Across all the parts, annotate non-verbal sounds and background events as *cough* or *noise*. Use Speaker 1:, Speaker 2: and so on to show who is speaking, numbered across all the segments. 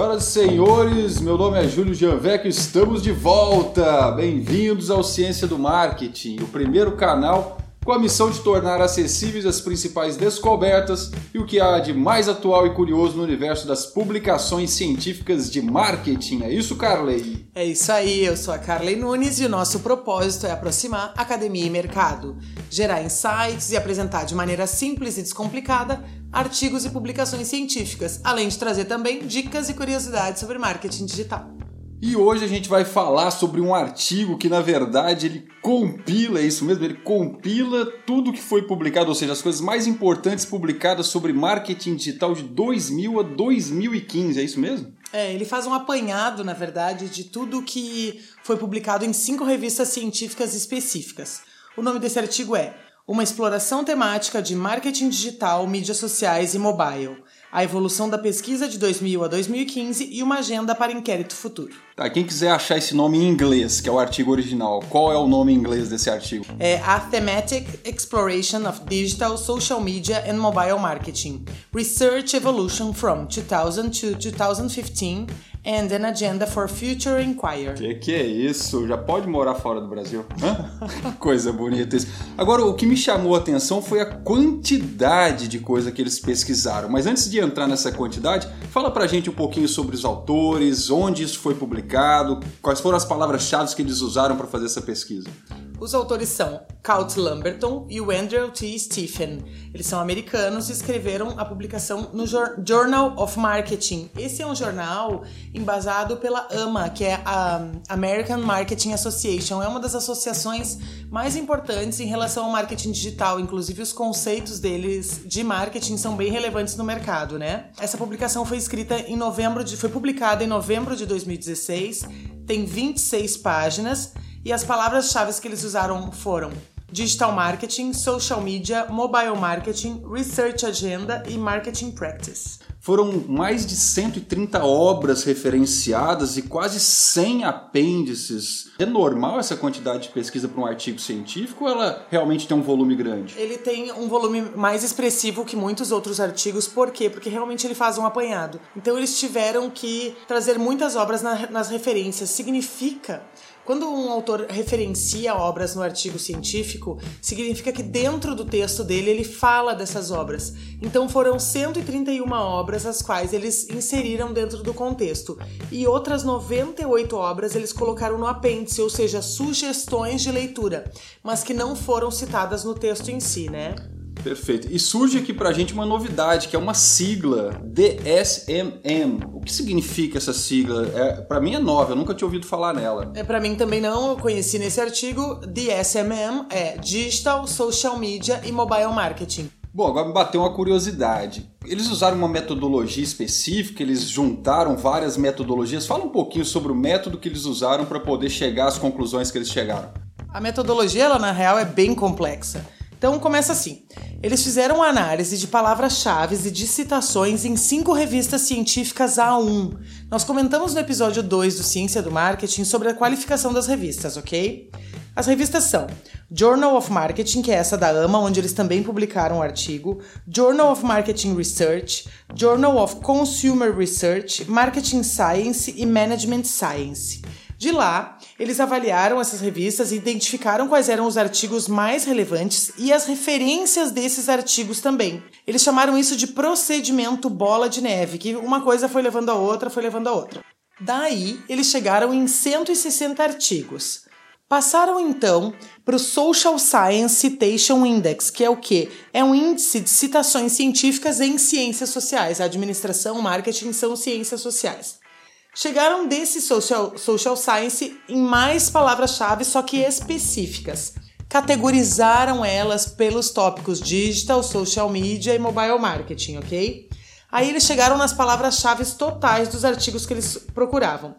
Speaker 1: Senhoras e senhores, meu nome é Júlio Gianvecchio, estamos de volta! Bem-vindos ao Ciência do Marketing, o primeiro canal com a missão de tornar acessíveis as principais descobertas e o que há de mais atual e curioso no universo das publicações científicas de marketing. É isso, Carley?
Speaker 2: É isso aí, eu sou a Carley Nunes e o nosso propósito é aproximar academia e mercado, gerar insights e apresentar de maneira simples e descomplicada artigos e publicações científicas, além de trazer também dicas e curiosidades sobre marketing digital.
Speaker 1: E hoje a gente vai falar sobre um artigo que, na verdade, ele compila, é isso mesmo, ele compila tudo que foi publicado, ou seja, as coisas mais importantes publicadas sobre marketing digital de 2000 a 2015, é isso mesmo?
Speaker 2: É, ele faz um apanhado, na verdade, de tudo que foi publicado em cinco revistas científicas específicas. O nome desse artigo é Uma exploração temática de marketing digital, mídias sociais e mobile a evolução da pesquisa de 2000 a 2015 e uma agenda para inquérito futuro.
Speaker 1: Tá, quem quiser achar esse nome em inglês, que é o artigo original, qual é o nome em inglês desse artigo?
Speaker 2: É A Thematic Exploration of Digital, Social Media and Mobile Marketing. Research Evolution from 2000 to 2015 and an Agenda for Future Inquiry.
Speaker 1: Que que é isso? Já pode morar fora do Brasil? Hã? coisa bonita isso. Agora, o que me chamou a atenção foi a quantidade de coisa que eles pesquisaram. Mas antes de entrar nessa quantidade, fala pra gente um pouquinho sobre os autores, onde isso foi publicado, quais foram as palavras-chave que eles usaram para fazer essa pesquisa.
Speaker 2: Os autores são Count Lamberton e o Andrew T. Stephen. Eles são americanos e escreveram a publicação no Journal of Marketing. Esse é um jornal embasado pela AMA, que é a American Marketing Association. É uma das associações mais importantes em relação ao marketing digital. Inclusive, os conceitos deles de marketing são bem relevantes no mercado, né? Essa publicação foi escrita em novembro de, foi publicada em novembro de 2016, tem 26 páginas e as palavras-chave que eles usaram foram Digital Marketing, Social Media, Mobile Marketing, Research Agenda e Marketing Practice.
Speaker 1: Foram mais de 130 obras referenciadas e quase 100 apêndices. É normal essa quantidade de pesquisa para um artigo científico ou ela realmente tem um volume grande?
Speaker 2: Ele tem um volume mais expressivo que muitos outros artigos. Por quê? Porque realmente ele faz um apanhado. Então eles tiveram que trazer muitas obras nas referências. Significa quando um autor referencia obras no artigo científico, significa que dentro do texto dele ele fala dessas obras. Então foram 131 obras as quais eles inseriram dentro do contexto e outras 98 obras eles colocaram no apêndice, ou seja, sugestões de leitura, mas que não foram citadas no texto em si, né?
Speaker 1: Perfeito. E surge aqui pra gente uma novidade, que é uma sigla DSMM. O que significa essa sigla? É, para mim é nova, eu nunca tinha ouvido falar nela.
Speaker 2: É para mim também não, eu conheci nesse artigo. DSMM é Digital, Social Media e Mobile Marketing.
Speaker 1: Bom, agora me bateu uma curiosidade. Eles usaram uma metodologia específica, eles juntaram várias metodologias. Fala um pouquinho sobre o método que eles usaram para poder chegar às conclusões que eles chegaram.
Speaker 2: A metodologia, ela na real é bem complexa. Então começa assim. Eles fizeram análise de palavras-chave e de citações em cinco revistas científicas A1. Nós comentamos no episódio 2 do Ciência do Marketing sobre a qualificação das revistas, ok? As revistas são Journal of Marketing, que é essa da AMA, onde eles também publicaram um artigo, Journal of Marketing Research, Journal of Consumer Research, Marketing Science e Management Science. De lá, eles avaliaram essas revistas e identificaram quais eram os artigos mais relevantes e as referências desses artigos também. Eles chamaram isso de procedimento bola de neve, que uma coisa foi levando a outra, foi levando a outra. Daí, eles chegaram em 160 artigos. Passaram então para o Social Science Citation Index, que é o quê? É um índice de citações científicas em ciências sociais. A administração, marketing são ciências sociais. Chegaram desse social, social science em mais palavras-chave, só que específicas. Categorizaram elas pelos tópicos digital, social media e mobile marketing, ok? Aí eles chegaram nas palavras-chave totais dos artigos que eles procuravam.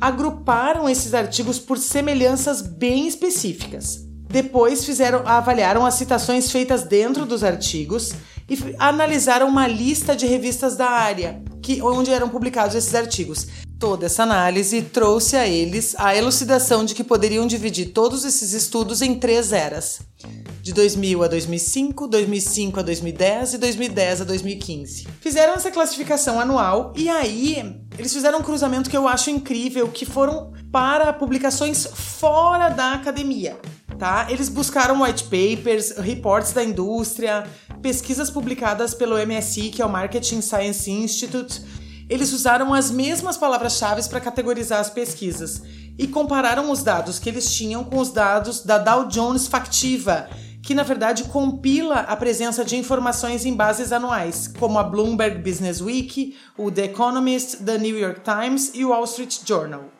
Speaker 2: Agruparam esses artigos por semelhanças bem específicas. Depois fizeram, avaliaram as citações feitas dentro dos artigos e analisaram uma lista de revistas da área, que, onde eram publicados esses artigos. Toda essa análise trouxe a eles a elucidação de que poderiam dividir todos esses estudos em três eras: de 2000 a 2005, 2005 a 2010 e 2010 a 2015. Fizeram essa classificação anual e aí eles fizeram um cruzamento que eu acho incrível, que foram para publicações fora da academia. Tá? Eles buscaram white papers, reports da indústria, pesquisas publicadas pelo MSI, que é o Marketing Science Institute. Eles usaram as mesmas palavras-chave para categorizar as pesquisas e compararam os dados que eles tinham com os dados da Dow Jones Factiva, que na verdade compila a presença de informações em bases anuais, como a Bloomberg Business Week, o The Economist, The New York Times e o Wall Street Journal.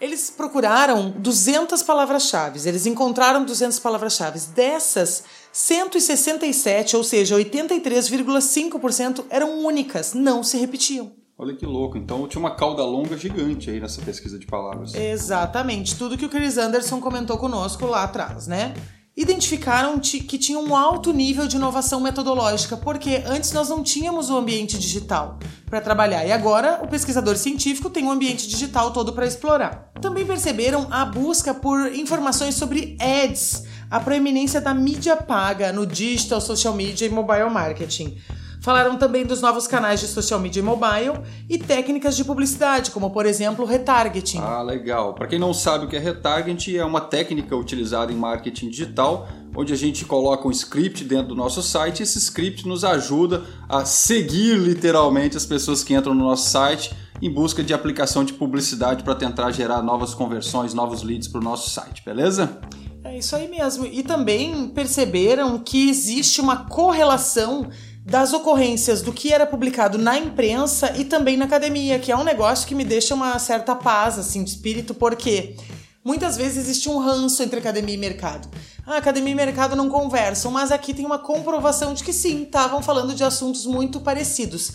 Speaker 2: Eles procuraram 200 palavras-chave, eles encontraram 200 palavras-chave. Dessas, 167, ou seja, 83,5% eram únicas, não se repetiam.
Speaker 1: Olha que louco. Então tinha uma cauda longa gigante aí nessa pesquisa de palavras.
Speaker 2: Exatamente. Tudo que o Chris Anderson comentou conosco lá atrás, né? Identificaram que tinha um alto nível de inovação metodológica, porque antes nós não tínhamos o ambiente digital para trabalhar e agora o pesquisador científico tem um ambiente digital todo para explorar. Também perceberam a busca por informações sobre ads, a proeminência da mídia paga no digital, social media e mobile marketing. Falaram também dos novos canais de social media e mobile e técnicas de publicidade, como por exemplo o retargeting.
Speaker 1: Ah, legal. Para quem não sabe o que é retargeting, é uma técnica utilizada em marketing digital, onde a gente coloca um script dentro do nosso site e esse script nos ajuda a seguir literalmente as pessoas que entram no nosso site em busca de aplicação de publicidade para tentar gerar novas conversões, novos leads para o nosso site, beleza?
Speaker 2: É isso aí mesmo. E também perceberam que existe uma correlação das ocorrências do que era publicado na imprensa e também na academia, que é um negócio que me deixa uma certa paz assim de espírito, porque muitas vezes existe um ranço entre academia e mercado. Ah, academia e mercado não conversam, mas aqui tem uma comprovação de que sim, estavam falando de assuntos muito parecidos,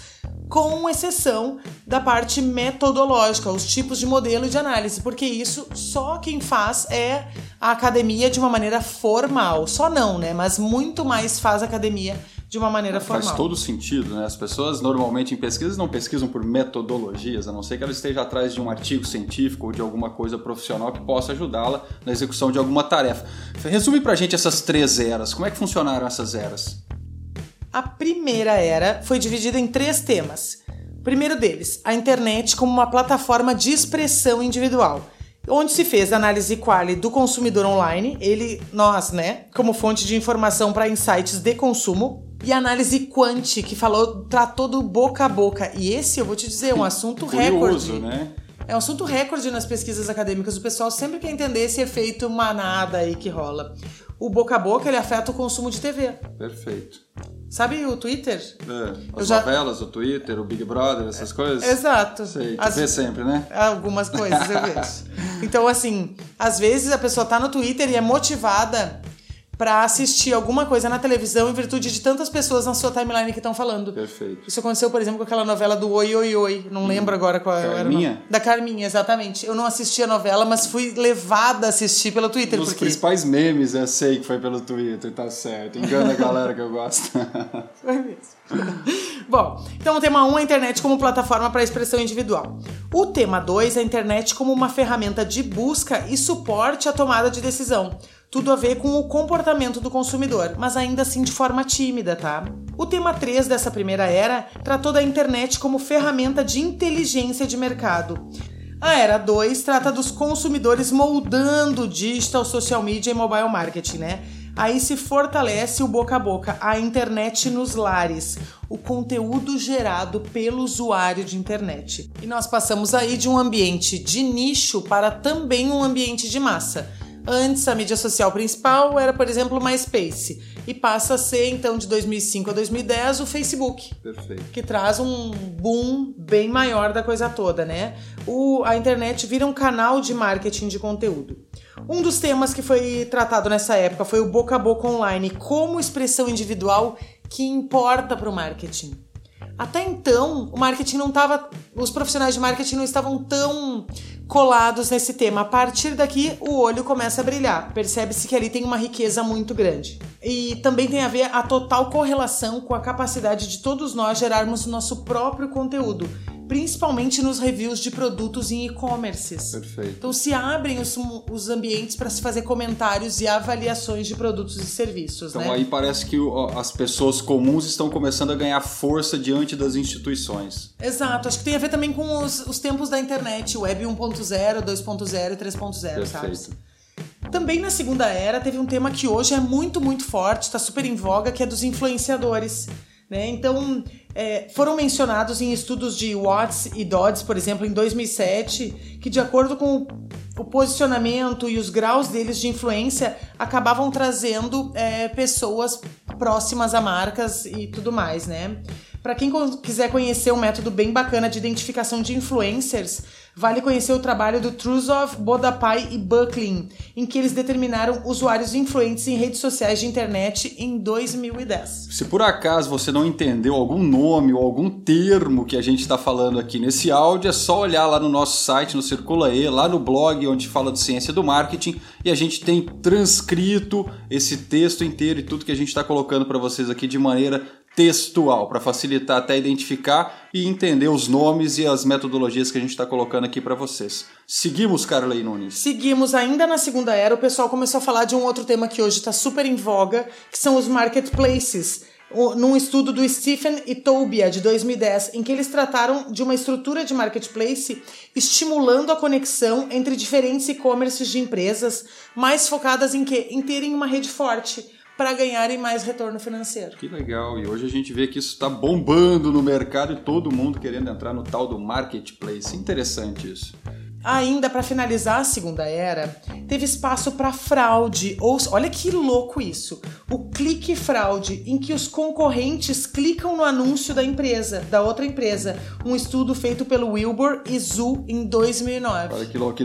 Speaker 2: com exceção da parte metodológica, os tipos de modelo de análise, porque isso só quem faz é a academia de uma maneira formal. Só não, né? Mas muito mais faz academia de uma maneira formal.
Speaker 1: Faz todo sentido, né? As pessoas normalmente em pesquisas não pesquisam por metodologias, a não ser que ela esteja atrás de um artigo científico ou de alguma coisa profissional que possa ajudá-la na execução de alguma tarefa. Resume pra gente essas três eras. Como é que funcionaram essas eras?
Speaker 2: A primeira era foi dividida em três temas. O primeiro deles, a internet como uma plataforma de expressão individual onde se fez análise quali do consumidor online, ele, nós, né, como fonte de informação para insights de consumo, e análise quant, que falou, tratou do boca a boca. E esse, eu vou te dizer, é um *laughs* assunto recorde.
Speaker 1: né?
Speaker 2: É um assunto recorde nas pesquisas acadêmicas. O pessoal sempre quer entender esse efeito manada aí que rola. O boca a boca, ele afeta o consumo de TV.
Speaker 1: Perfeito.
Speaker 2: Sabe o Twitter?
Speaker 1: É, as já... novelas, o Twitter, o Big Brother, essas coisas?
Speaker 2: Exato.
Speaker 1: Sei, as... vê sempre, né?
Speaker 2: Algumas coisas eu vejo. *laughs* então, assim, às vezes a pessoa tá no Twitter e é motivada para assistir alguma coisa na televisão em virtude de tantas pessoas na sua timeline que estão falando.
Speaker 1: Perfeito.
Speaker 2: Isso aconteceu, por exemplo, com aquela novela do Oi Oi Oi. Não hum. lembro agora qual
Speaker 1: Carminha?
Speaker 2: era.
Speaker 1: Carminha?
Speaker 2: Da Carminha, exatamente. Eu não assisti a novela, mas fui levada a assistir pelo Twitter.
Speaker 1: Um dos
Speaker 2: porque...
Speaker 1: principais memes, eu sei que foi pelo Twitter, tá certo. Engana a galera que eu gosto. *laughs*
Speaker 2: foi mesmo. *laughs* Bom, então o tema 1 um, é a internet como plataforma para expressão individual. O tema 2 é a internet como uma ferramenta de busca e suporte à tomada de decisão tudo a ver com o comportamento do consumidor, mas ainda assim de forma tímida, tá? O tema 3 dessa primeira era tratou da internet como ferramenta de inteligência de mercado. A era 2 trata dos consumidores moldando digital, social media e mobile marketing, né? Aí se fortalece o boca a boca, a internet nos lares, o conteúdo gerado pelo usuário de internet. E nós passamos aí de um ambiente de nicho para também um ambiente de massa Antes, a mídia social principal era, por exemplo, o MySpace. E passa a ser, então, de 2005 a 2010, o Facebook.
Speaker 1: Perfeito.
Speaker 2: Que traz um boom bem maior da coisa toda, né? O, a internet vira um canal de marketing de conteúdo. Um dos temas que foi tratado nessa época foi o boca a boca online como expressão individual que importa para o marketing. Até então, o marketing não estava. Os profissionais de marketing não estavam tão colados nesse tema. A partir daqui, o olho começa a brilhar. Percebe-se que ali tem uma riqueza muito grande. E também tem a ver a total correlação com a capacidade de todos nós gerarmos o nosso próprio conteúdo, principalmente nos reviews de produtos em e-commerces.
Speaker 1: Perfeito.
Speaker 2: Então se abrem os, os ambientes para se fazer comentários e avaliações de produtos e serviços.
Speaker 1: Então
Speaker 2: né?
Speaker 1: aí parece que as pessoas comuns estão começando a ganhar força diante das instituições.
Speaker 2: Exato, acho que tem a ver também com os, os tempos da internet, web 1.0, 2.0 e 3.0, sabe? Também na segunda era teve um tema que hoje é muito, muito forte, está super em voga, que é dos influenciadores. Né? Então, é, foram mencionados em estudos de Watts e Dodds, por exemplo, em 2007, que de acordo com o posicionamento e os graus deles de influência acabavam trazendo é, pessoas próximas a marcas e tudo mais, né? Para quem quiser conhecer um método bem bacana de identificação de influencers, vale conhecer o trabalho do Trusov, Bodapai e Bucklin, em que eles determinaram usuários influentes em redes sociais de internet em 2010.
Speaker 1: Se por acaso você não entendeu algum nome ou algum termo que a gente está falando aqui nesse áudio, é só olhar lá no nosso site, no Circula E, lá no blog onde fala de ciência do marketing, e a gente tem transcrito esse texto inteiro e tudo que a gente está colocando para vocês aqui de maneira textual, para facilitar até identificar e entender os nomes e as metodologias que a gente está colocando aqui para vocês. Seguimos, Carley Nunes.
Speaker 2: Seguimos. Ainda na segunda era, o pessoal começou a falar de um outro tema que hoje está super em voga, que são os marketplaces. Num estudo do Stephen e Tobia, de 2010, em que eles trataram de uma estrutura de marketplace estimulando a conexão entre diferentes e-commerces de empresas, mais focadas em quê? Em terem uma rede forte para ganharem mais retorno financeiro.
Speaker 1: Que legal! E hoje a gente vê que isso está bombando no mercado e todo mundo querendo entrar no tal do marketplace. Interessante isso.
Speaker 2: Ainda para finalizar a segunda era, teve espaço para fraude. Ou olha que louco isso. O clique fraude, em que os concorrentes clicam no anúncio da empresa, da outra empresa. Um estudo feito pelo Wilbur e Zu em 2009.
Speaker 1: Olha que louco.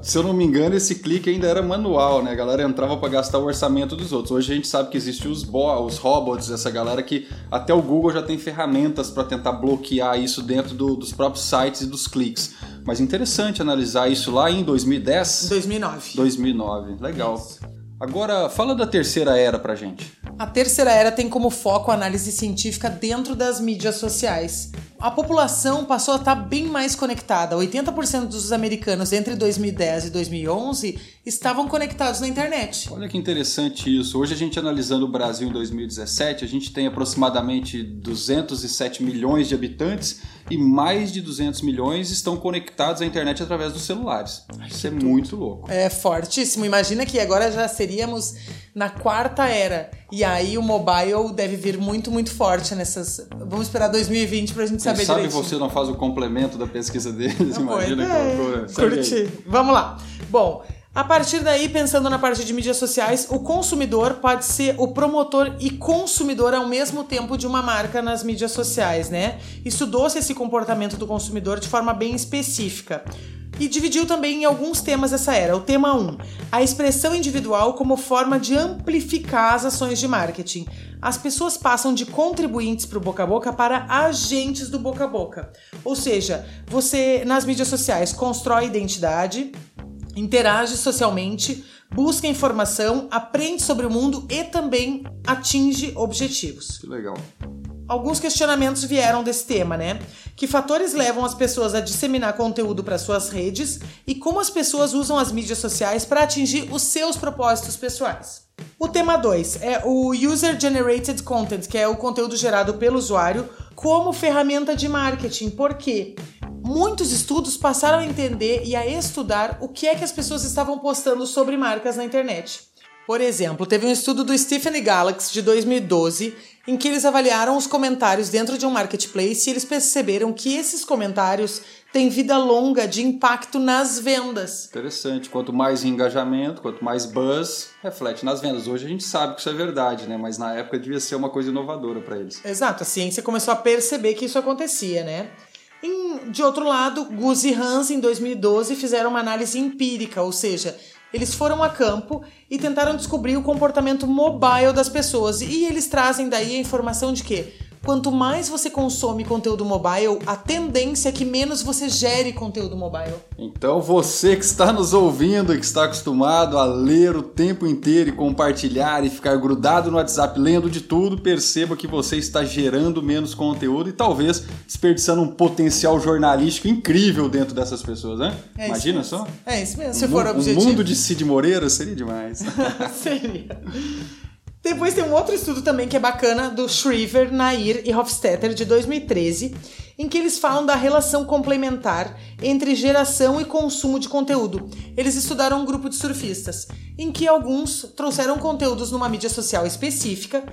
Speaker 1: se eu não me engano, esse clique ainda era manual, né? A galera entrava para gastar o orçamento dos outros. Hoje a gente sabe que existem os, os robots, essa galera que até o Google já tem ferramentas para tentar bloquear isso dentro do, dos próprios sites e dos cliques. Mas interessante analisar isso lá em 2010?
Speaker 2: 2009.
Speaker 1: 2009, legal. Isso. Agora, fala da terceira era pra gente.
Speaker 2: A terceira era tem como foco a análise científica dentro das mídias sociais a população passou a estar bem mais conectada. 80% dos americanos entre 2010 e 2011 estavam conectados na internet.
Speaker 1: Olha que interessante isso. Hoje a gente analisando o Brasil em 2017, a gente tem aproximadamente 207 milhões de habitantes e mais de 200 milhões estão conectados à internet através dos celulares. Isso é muito louco.
Speaker 2: É fortíssimo. Imagina que agora já seríamos na quarta era. E aí o mobile deve vir muito, muito forte nessas. Vamos esperar 2020 pra gente saber
Speaker 1: Quem sabe você não faz o complemento da pesquisa deles,
Speaker 2: não
Speaker 1: imagina
Speaker 2: que loucura. Curti. Vamos lá. Bom, a partir daí, pensando na parte de mídias sociais, o consumidor pode ser o promotor e consumidor ao mesmo tempo de uma marca nas mídias sociais, né? Estudou-se esse comportamento do consumidor de forma bem específica e dividiu também em alguns temas essa era. O tema 1, a expressão individual como forma de amplificar as ações de marketing. As pessoas passam de contribuintes para o boca a boca para agentes do boca a boca. Ou seja, você nas mídias sociais constrói identidade, interage socialmente, busca informação, aprende sobre o mundo e também atinge objetivos.
Speaker 1: Que legal
Speaker 2: alguns questionamentos vieram desse tema, né? Que fatores levam as pessoas a disseminar conteúdo para suas redes e como as pessoas usam as mídias sociais para atingir os seus propósitos pessoais. O tema 2 é o User Generated Content, que é o conteúdo gerado pelo usuário como ferramenta de marketing. Por quê? Muitos estudos passaram a entender e a estudar o que é que as pessoas estavam postando sobre marcas na internet. Por exemplo, teve um estudo do Stephen Galaxy de 2012 em que eles avaliaram os comentários dentro de um marketplace e eles perceberam que esses comentários têm vida longa de impacto nas vendas.
Speaker 1: Interessante. Quanto mais engajamento, quanto mais buzz, reflete nas vendas. Hoje a gente sabe que isso é verdade, né? Mas na época devia ser uma coisa inovadora para eles.
Speaker 2: Exato. A ciência começou a perceber que isso acontecia, né? De outro lado, Gus e Hans, em 2012, fizeram uma análise empírica, ou seja, eles foram a campo e tentaram descobrir o comportamento mobile das pessoas. E eles trazem daí a informação de que quanto mais você consome conteúdo mobile, a tendência é que menos você gere conteúdo mobile.
Speaker 1: Então você que está nos ouvindo e que está acostumado a ler o tempo inteiro e compartilhar e ficar grudado no WhatsApp lendo de tudo, perceba que você está gerando menos conteúdo e talvez desperdiçando um potencial jornalístico incrível dentro dessas pessoas, né?
Speaker 2: É
Speaker 1: Imagina só.
Speaker 2: É isso mesmo, se
Speaker 1: um,
Speaker 2: for objetivo.
Speaker 1: Um mundo de Cid Moreira seria demais. *laughs*
Speaker 2: Seria. *laughs* Depois tem um outro estudo também que é bacana, do Shriver, Nair e Hofstetter, de 2013, em que eles falam da relação complementar entre geração e consumo de conteúdo. Eles estudaram um grupo de surfistas, em que alguns trouxeram conteúdos numa mídia social específica.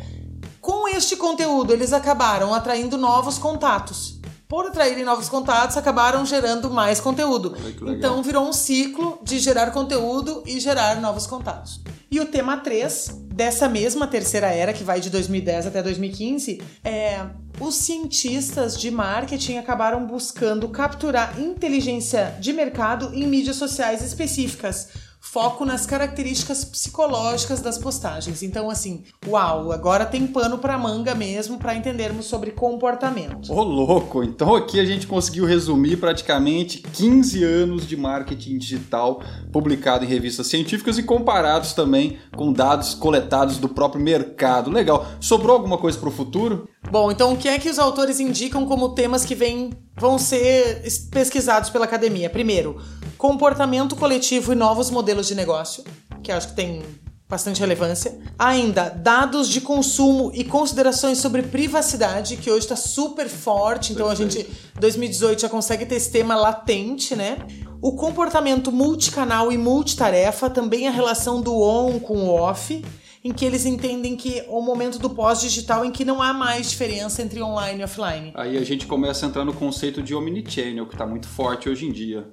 Speaker 2: Com este conteúdo, eles acabaram atraindo novos contatos. Por atraírem novos contatos, acabaram gerando mais conteúdo. Então virou um ciclo de gerar conteúdo e gerar novos contatos. E o tema 3 dessa mesma terceira era, que vai de 2010 até 2015, é os cientistas de marketing acabaram buscando capturar inteligência de mercado em mídias sociais específicas. Foco nas características psicológicas das postagens. Então, assim, uau, agora tem pano pra manga mesmo para entendermos sobre comportamento.
Speaker 1: Ô louco, então aqui a gente conseguiu resumir praticamente 15 anos de marketing digital publicado em revistas científicas e comparados também com dados coletados do próprio mercado. Legal. Sobrou alguma coisa para o futuro?
Speaker 2: Bom, então o que é que os autores indicam como temas que vêm, vão ser es- pesquisados pela academia? Primeiro, comportamento coletivo e novos modelos de negócio, que acho que tem bastante relevância. Ainda, dados de consumo e considerações sobre privacidade, que hoje está super forte, então a gente, 2018, já consegue ter esse tema latente, né? O comportamento multicanal e multitarefa, também a relação do on com o off em que eles entendem que o momento do pós-digital em que não há mais diferença entre online e offline.
Speaker 1: Aí a gente começa a entrar no conceito de omnichannel, que está muito forte hoje em dia.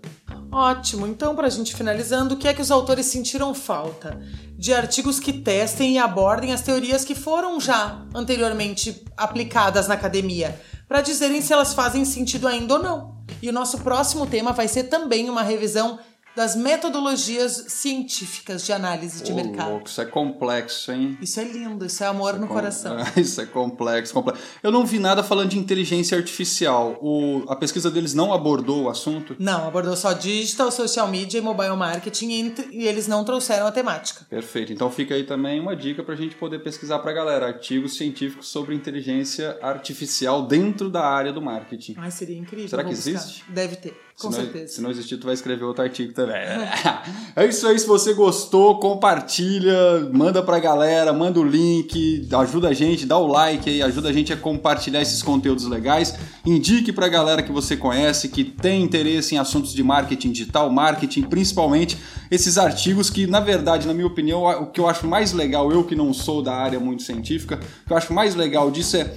Speaker 2: Ótimo. Então, para a gente finalizando, o que é que os autores sentiram falta? De artigos que testem e abordem as teorias que foram já anteriormente aplicadas na academia, para dizerem se elas fazem sentido ainda ou não. E o nosso próximo tema vai ser também uma revisão das metodologias científicas de análise de
Speaker 1: Ô,
Speaker 2: mercado.
Speaker 1: louco, isso é complexo, hein?
Speaker 2: Isso é lindo, isso é amor no
Speaker 1: Com-
Speaker 2: coração. *laughs*
Speaker 1: Isso é complexo, complexo. Eu não vi nada falando de inteligência artificial. O, a pesquisa deles não abordou o assunto?
Speaker 2: Não, abordou só digital, social media e mobile marketing e eles não trouxeram a temática.
Speaker 1: Perfeito. Então fica aí também uma dica para a gente poder pesquisar para a galera artigos científicos sobre inteligência artificial dentro da área do marketing.
Speaker 2: Ai, seria incrível.
Speaker 1: Será que
Speaker 2: buscar.
Speaker 1: existe?
Speaker 2: Deve ter, com
Speaker 1: se, não,
Speaker 2: certeza.
Speaker 1: se não existir, tu vai escrever outro artigo também. É isso aí. Se você gostou, compartilha, manda pra galera, manda o link, ajuda a gente, dá o like aí, ajuda a gente a compartilhar esses conteúdos legais. Indique pra galera que você conhece, que tem interesse em assuntos de marketing digital, marketing, principalmente esses artigos que, na verdade, na minha opinião, o que eu acho mais legal, eu que não sou da área muito científica, o que eu acho mais legal disso é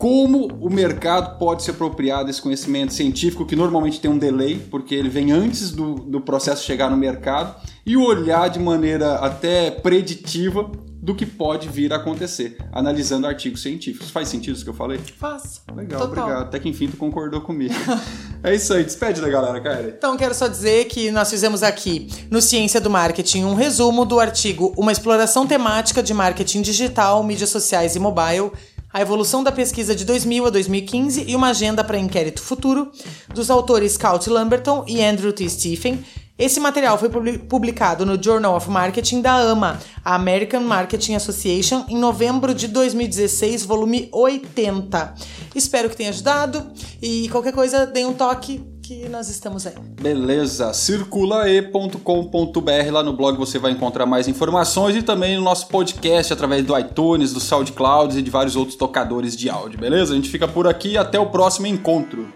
Speaker 1: como o mercado pode se apropriar desse conhecimento científico que normalmente tem um delay, porque ele vem antes do, do processo chegar no mercado, e olhar de maneira até preditiva do que pode vir a acontecer, analisando artigos científicos. Faz sentido isso que eu falei?
Speaker 2: Faça.
Speaker 1: Legal,
Speaker 2: Total.
Speaker 1: obrigado. Até que enfim tu concordou comigo. *laughs* é isso aí, despede da galera, cara.
Speaker 2: Então, quero só dizer que nós fizemos aqui no Ciência do Marketing um resumo do artigo Uma exploração temática de marketing digital, mídias sociais e mobile, a evolução da pesquisa de 2000 a 2015 e uma agenda para inquérito futuro, dos autores Scout Lamberton e Andrew T. Stephen. Esse material foi publi- publicado no Journal of Marketing da AMA, a American Marketing Association, em novembro de 2016, volume 80. Espero que tenha ajudado e qualquer coisa, dê um toque que nós estamos aí.
Speaker 1: Beleza, circulae.com.br lá no blog você vai encontrar mais informações e também no nosso podcast através do iTunes, do SoundCloud e de vários outros tocadores de áudio, beleza? A gente fica por aqui e até o próximo encontro.